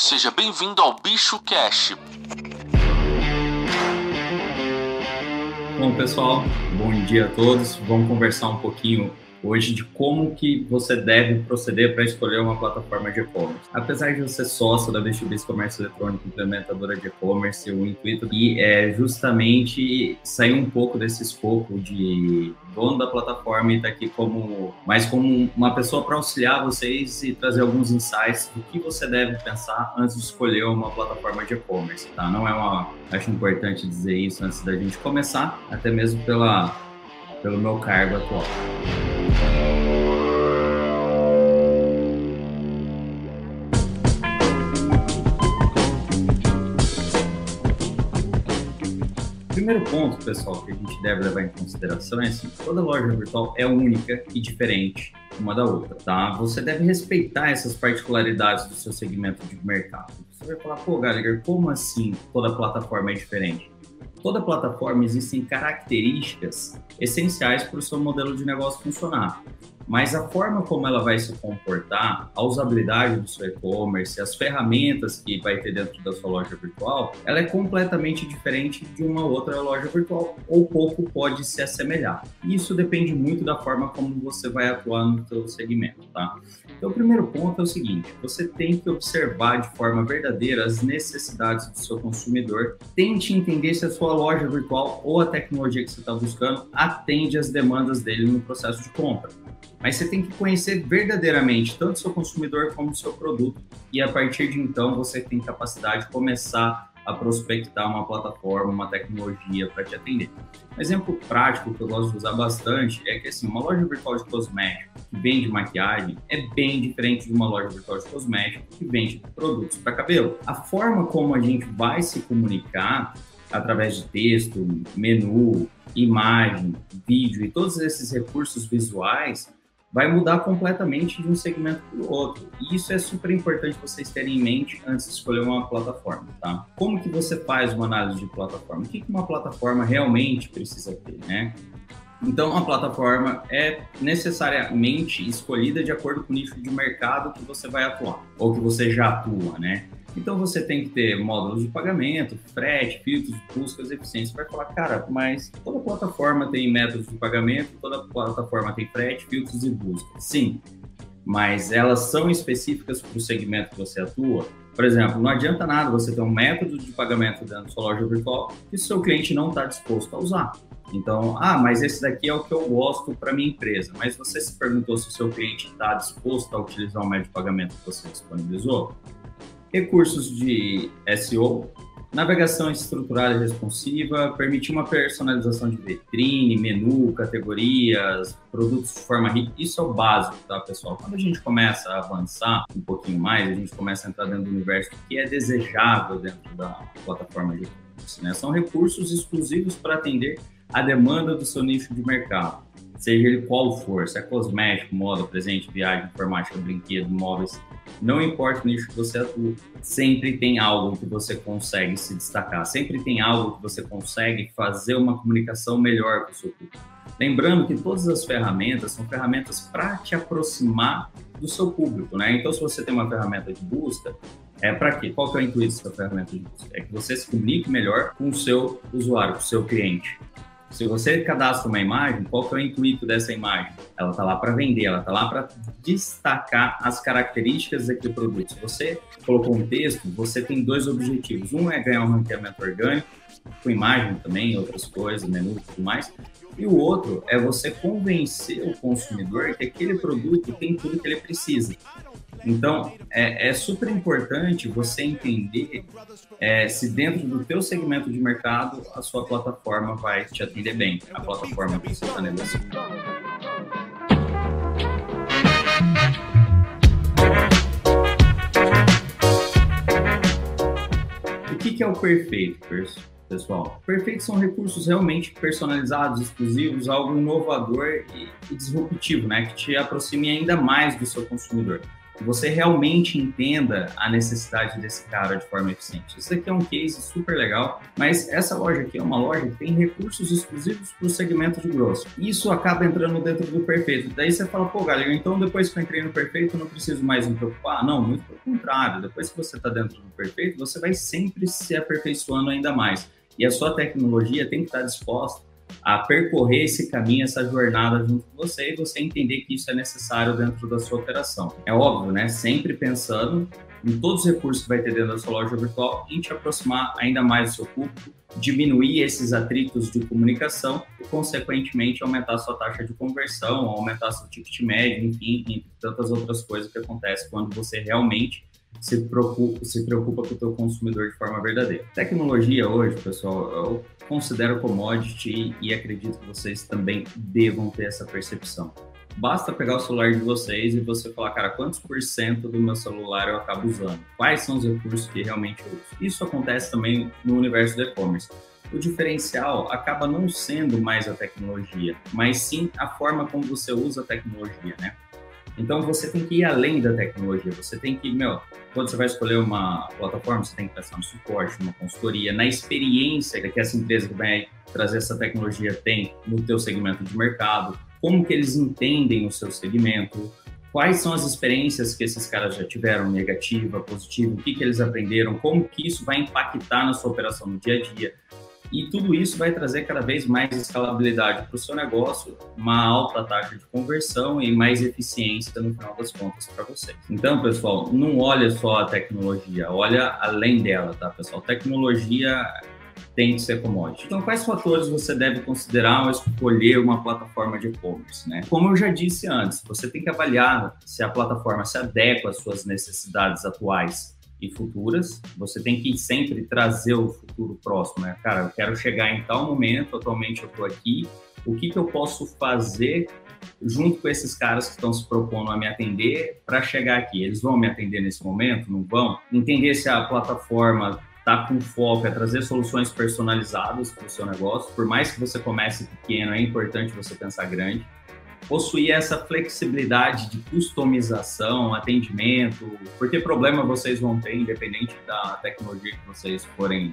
Seja bem-vindo ao Bicho Cash. Bom, pessoal, bom dia a todos. Vamos conversar um pouquinho hoje de como que você deve proceder para escolher uma plataforma de e-commerce. Apesar de você ser sócio da B2B Comércio Eletrônico, implementadora de e-commerce, o intuito aqui é justamente sair um pouco desse escopo de dono da plataforma e estar tá aqui como mais como uma pessoa para auxiliar vocês e trazer alguns insights do que você deve pensar antes de escolher uma plataforma de e-commerce, tá? Não é uma acho importante dizer isso antes da gente começar, até mesmo pela pelo meu cargo atual. Primeiro ponto, pessoal, que a gente deve levar em consideração é assim, toda loja virtual é única e diferente uma da outra, tá? Você deve respeitar essas particularidades do seu segmento de mercado. Você vai falar, pô, Gallagher, como assim toda plataforma é diferente? Toda plataforma existem características essenciais para o seu modelo de negócio funcionar mas a forma como ela vai se comportar, a usabilidade do seu e-commerce, as ferramentas que vai ter dentro da sua loja virtual, ela é completamente diferente de uma outra loja virtual, ou pouco pode se assemelhar. Isso depende muito da forma como você vai atuar no seu segmento, tá? Então, o primeiro ponto é o seguinte: você tem que observar de forma verdadeira as necessidades do seu consumidor. Tente entender se a sua loja virtual ou a tecnologia que você está buscando atende às demandas dele no processo de compra. Mas você tem que conhecer verdadeiramente tanto seu consumidor como seu produto. E a partir de então você tem capacidade de começar a prospectar uma plataforma, uma tecnologia para te atender. Um exemplo prático que eu gosto de usar bastante é que assim, uma loja virtual de cosméticos que vende maquiagem é bem diferente de uma loja virtual de cosméticos que vende produtos para cabelo. A forma como a gente vai se comunicar através de texto, menu, imagem, vídeo e todos esses recursos visuais vai mudar completamente de um segmento para o outro. E isso é super importante vocês terem em mente antes de escolher uma plataforma, tá? Como que você faz uma análise de plataforma? O que uma plataforma realmente precisa ter, né? Então, a plataforma é necessariamente escolhida de acordo com o nicho de mercado que você vai atuar, ou que você já atua, né? Então você tem que ter módulos de pagamento, frete, filtros, buscas, eficiência. Vai falar, cara, mas toda plataforma tem métodos de pagamento, toda plataforma tem frete, filtros e buscas. Sim, mas elas são específicas para o segmento que você atua. Por exemplo, não adianta nada você ter um método de pagamento dentro da sua loja virtual que seu cliente não está disposto a usar. Então, ah, mas esse daqui é o que eu gosto para minha empresa. Mas você se perguntou se o seu cliente está disposto a utilizar o método de pagamento que você disponibilizou? Recursos de SEO, navegação estruturada e responsiva, permitir uma personalização de vitrine, menu, categorias, produtos de forma rica. Isso é o básico, tá, pessoal? Quando a gente começa a avançar um pouquinho mais, a gente começa a entrar dentro do universo que é desejável dentro da plataforma de e-commerce, né? São recursos exclusivos para atender a demanda do seu nicho de mercado seja ele qual for, se é cosmético, moda, presente, viagem, informática, brinquedo, móveis, não importa o nicho que você atua, sempre tem algo que você consegue se destacar, sempre tem algo que você consegue fazer uma comunicação melhor com o seu público. Lembrando que todas as ferramentas são ferramentas para te aproximar do seu público, né? Então, se você tem uma ferramenta de busca, é para quê? Qual que é o intuito dessa ferramenta de busca? É que você se comunique melhor com o seu usuário, com o seu cliente. Se você cadastra uma imagem, qual que é o intuito dessa imagem? Ela está lá para vender, ela está lá para destacar as características daquele produto. Se você colocou um texto, você tem dois objetivos. Um é ganhar um ranqueamento orgânico, com imagem também, outras coisas, menu e tudo mais. E o outro é você convencer o consumidor que aquele produto tem tudo que ele precisa. Então, é, é super importante você entender é, se dentro do teu segmento de mercado a sua plataforma vai te atender bem, a plataforma que você está negociando. O que, que é o perfeito, pessoal? Perfeitos são recursos realmente personalizados, exclusivos, algo inovador e, e disruptivo, né? Que te aproxime ainda mais do seu consumidor. Que você realmente entenda a necessidade desse cara de forma eficiente. Isso aqui é um case super legal, mas essa loja aqui é uma loja que tem recursos exclusivos para o segmento de grosso. Isso acaba entrando dentro do perfeito. Daí você fala, pô, galera, então depois que eu entrei no perfeito, eu não preciso mais me preocupar? Não, muito pelo contrário. Depois que você está dentro do perfeito, você vai sempre se aperfeiçoando ainda mais. E a sua tecnologia tem que estar disposta a percorrer esse caminho, essa jornada junto com você e você entender que isso é necessário dentro da sua operação. É óbvio, né? Sempre pensando em todos os recursos que vai ter dentro da sua loja virtual e te aproximar ainda mais do seu público, diminuir esses atritos de comunicação e, consequentemente, aumentar a sua taxa de conversão, aumentar seu ticket médio, enfim, entre tantas outras coisas que acontecem quando você realmente se preocupa, se preocupa com o teu consumidor de forma verdadeira. Tecnologia hoje, pessoal, eu considero commodity e acredito que vocês também devam ter essa percepção. Basta pegar o celular de vocês e você falar, cara, quantos por cento do meu celular eu acabo usando? Quais são os recursos que realmente eu uso? Isso acontece também no universo do e-commerce. O diferencial acaba não sendo mais a tecnologia, mas sim a forma como você usa a tecnologia, né? Então você tem que ir além da tecnologia, você tem que, meu, quando você vai escolher uma plataforma, você tem que pensar no suporte, numa consultoria, na experiência que essa empresa que vai trazer essa tecnologia tem no teu segmento de mercado, como que eles entendem o seu segmento, quais são as experiências que esses caras já tiveram, negativa, positiva, o que, que eles aprenderam, como que isso vai impactar na sua operação no dia a dia. E tudo isso vai trazer cada vez mais escalabilidade para o seu negócio, uma alta taxa de conversão e mais eficiência no final das contas para vocês. Então, pessoal, não olha só a tecnologia, olha além dela, tá, pessoal? Tecnologia tem que ser commodity. Então, quais fatores você deve considerar ao escolher uma plataforma de e-commerce? Né? Como eu já disse antes, você tem que avaliar se a plataforma se adequa às suas necessidades atuais e futuras. Você tem que sempre trazer o futuro próximo, né? Cara, eu quero chegar em tal momento, atualmente eu estou aqui, o que, que eu posso fazer junto com esses caras que estão se propondo a me atender para chegar aqui? Eles vão me atender nesse momento? Não vão? Entender se a plataforma está com foco é trazer soluções personalizadas para o seu negócio. Por mais que você comece pequeno, é importante você pensar grande possuir essa flexibilidade de customização, atendimento, porque problema vocês vão ter, independente da tecnologia que vocês forem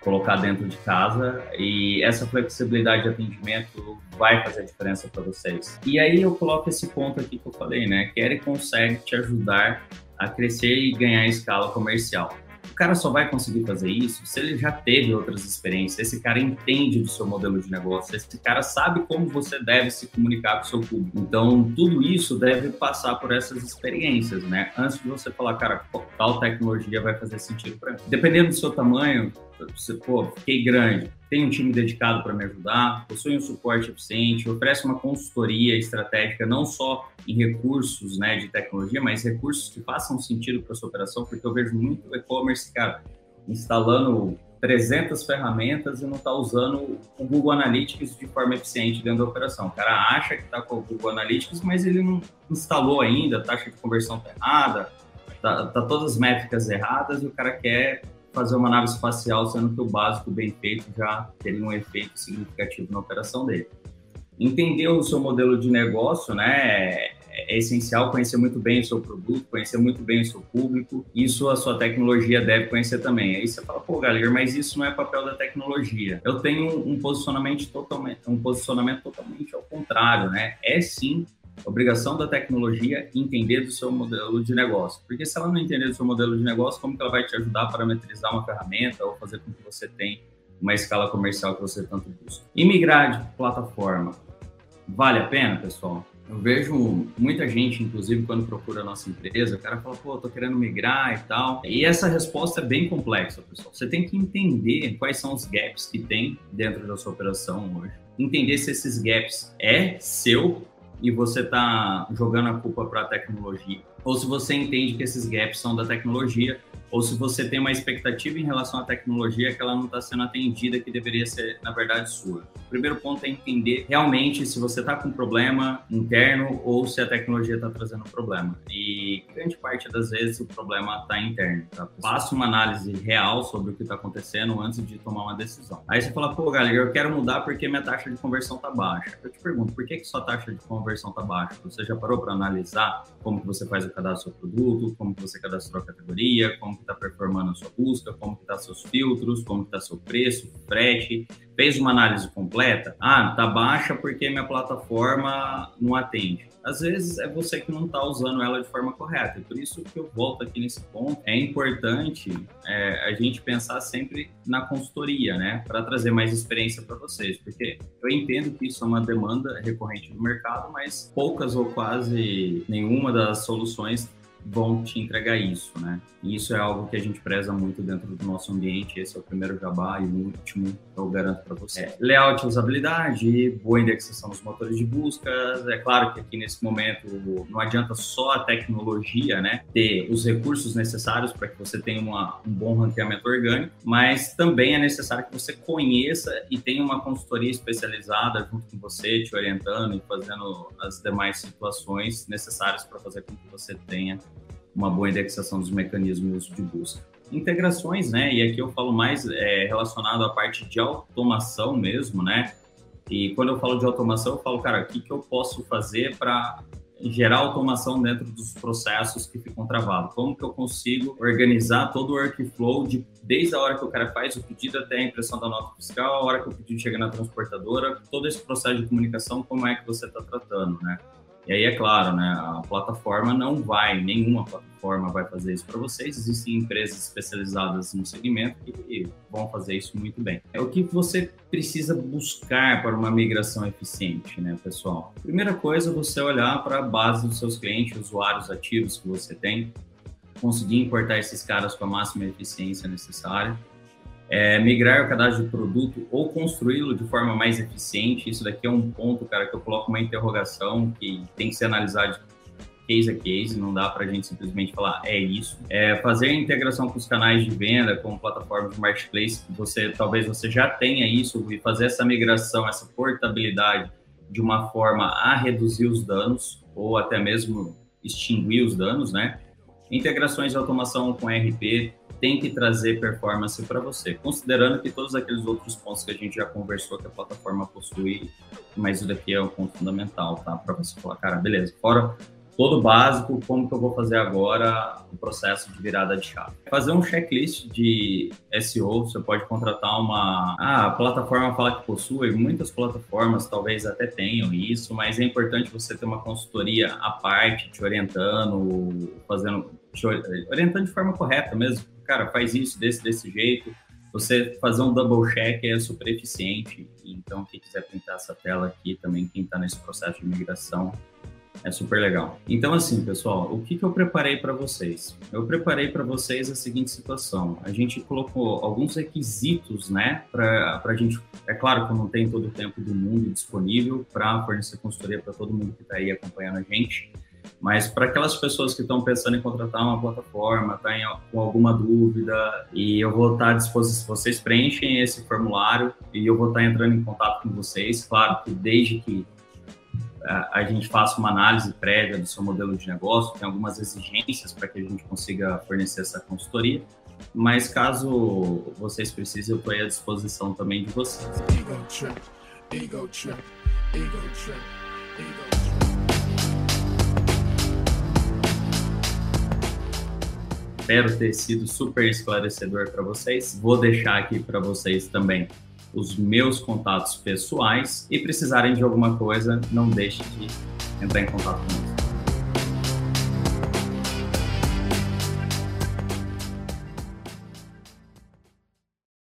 colocar dentro de casa, e essa flexibilidade de atendimento vai fazer a diferença para vocês. E aí eu coloco esse ponto aqui que eu falei, né? Quer consegue te ajudar a crescer e ganhar escala comercial cara só vai conseguir fazer isso se ele já teve outras experiências, esse cara entende do seu modelo de negócio, esse cara sabe como você deve se comunicar com o seu público. Então, tudo isso deve passar por essas experiências, né? Antes de você falar, cara, tal tecnologia vai fazer sentido para mim. Dependendo do seu tamanho, você, pô, fiquei grande, tem um time dedicado para me ajudar, possui um suporte eficiente, oferece uma consultoria estratégica não só em recursos né, de tecnologia, mas recursos que façam sentido para sua operação, porque eu vejo muito e-commerce, cara, instalando 300 ferramentas e não está usando o Google Analytics de forma eficiente dentro da operação. O cara acha que está com o Google Analytics, mas ele não instalou ainda, taxa de conversão está errada, tá, tá todas as métricas erradas e o cara quer fazer uma nave espacial, sendo que o básico bem feito já teria um efeito significativo na operação dele. Entender o seu modelo de negócio, né, é essencial conhecer muito bem o seu produto, conhecer muito bem o seu público. Isso a sua tecnologia deve conhecer também. Aí você fala, pô, galera, mas isso não é papel da tecnologia. Eu tenho um posicionamento totalmente, um posicionamento totalmente ao contrário, né? É sim obrigação da tecnologia entender do seu modelo de negócio. Porque se ela não entender do seu modelo de negócio, como que ela vai te ajudar a parametrizar uma ferramenta ou fazer com que você tenha uma escala comercial que você tanto busca? E migrar de plataforma, vale a pena, pessoal? Eu vejo muita gente, inclusive, quando procura a nossa empresa, o cara fala, pô, tô querendo migrar e tal. E essa resposta é bem complexa, pessoal. Você tem que entender quais são os gaps que tem dentro da sua operação hoje. Entender se esses gaps é seu e você está jogando a culpa para a tecnologia, ou se você entende que esses gaps são da tecnologia ou se você tem uma expectativa em relação à tecnologia que ela não está sendo atendida, que deveria ser, na verdade, sua. O primeiro ponto é entender realmente se você está com um problema interno ou se a tecnologia está trazendo um problema. E grande parte das vezes o problema está interno. Tá? Faça uma análise real sobre o que está acontecendo antes de tomar uma decisão. Aí você fala, pô, galera, eu quero mudar porque minha taxa de conversão está baixa. Eu te pergunto, por que, que sua taxa de conversão está baixa? Você já parou para analisar como que você faz o cadastro do produto, como que você cadastrou a categoria, como que está performando a sua busca, como que está seus filtros, como que está seu preço, frete, fez uma análise completa, ah, tá baixa porque minha plataforma não atende. Às vezes é você que não está usando ela de forma correta. E por isso que eu volto aqui nesse ponto. É importante é, a gente pensar sempre na consultoria, né? Para trazer mais experiência para vocês. Porque eu entendo que isso é uma demanda recorrente do mercado, mas poucas ou quase nenhuma das soluções vão te entregar isso, né? E isso é algo que a gente preza muito dentro do nosso ambiente. Esse é o primeiro jabá e o último eu garanto para você. É, layout e usabilidade, boa indexação dos motores de busca. É claro que aqui nesse momento não adianta só a tecnologia, né? Ter os recursos necessários para que você tenha uma, um bom ranqueamento orgânico, mas também é necessário que você conheça e tenha uma consultoria especializada junto com você, te orientando e fazendo as demais situações necessárias para fazer com que você tenha uma boa indexação dos mecanismos de busca. Integrações, né? E aqui eu falo mais é, relacionado à parte de automação mesmo, né? E quando eu falo de automação, eu falo, cara, o que, que eu posso fazer para gerar automação dentro dos processos que ficam travados? Como que eu consigo organizar todo o workflow de, desde a hora que o cara faz o pedido até a impressão da nota fiscal, a hora que o pedido chega na transportadora, todo esse processo de comunicação, como é que você está tratando, né? E aí, é claro, né, a plataforma não vai, nenhuma plataforma vai fazer isso para vocês. Existem empresas especializadas no segmento que vão fazer isso muito bem. É o que você precisa buscar para uma migração eficiente, né, pessoal? Primeira coisa, você olhar para a base dos seus clientes, usuários ativos que você tem, conseguir importar esses caras com a máxima eficiência necessária é, migrar o cadastro de produto ou construí-lo de forma mais eficiente. Isso daqui é um ponto, cara, que eu coloco uma interrogação que tem que ser analisado case a case, não dá para a gente simplesmente falar é isso. É, fazer a integração com os canais de venda, com plataformas de marketplace, você talvez você já tenha isso e fazer essa migração, essa portabilidade de uma forma a reduzir os danos ou até mesmo extinguir os danos, né? Integrações de automação com RP, tem que trazer performance para você, considerando que todos aqueles outros pontos que a gente já conversou que a plataforma possui, mas isso daqui é o ponto fundamental, tá? Para você falar, cara, beleza, fora todo básico, como que eu vou fazer agora o processo de virada de chave? Fazer um checklist de SEO, você pode contratar uma... Ah, a plataforma fala que possui, muitas plataformas talvez até tenham isso, mas é importante você ter uma consultoria à parte, te orientando, fazendo... Orientando de forma correta mesmo, cara, faz isso desse, desse jeito. Você fazer um double check é super eficiente. Então, quem quiser pintar essa tela aqui também, quem está nesse processo de migração, é super legal. Então, assim, pessoal, o que, que eu preparei para vocês? Eu preparei para vocês a seguinte situação. A gente colocou alguns requisitos, né, para a gente. É claro que não tenho todo o tempo do mundo disponível para fornecer consultoria para todo mundo que está aí acompanhando a gente. Mas para aquelas pessoas que estão pensando em contratar uma plataforma, tá em, com alguma dúvida, e eu vou estar à disposição, vocês preenchem esse formulário e eu vou estar entrando em contato com vocês. Claro que desde que a, gente faça uma análise prévia do seu modelo de negócio, tem algumas exigências para que a gente consiga fornecer essa consultoria. Mas caso vocês precisem, eu estou à disposição também de vocês. Ego trip, ego trip, ego trip. Espero ter sido super esclarecedor para vocês. Vou deixar aqui para vocês também os meus contatos pessoais e precisarem de alguma coisa, não deixe de entrar em contato comigo.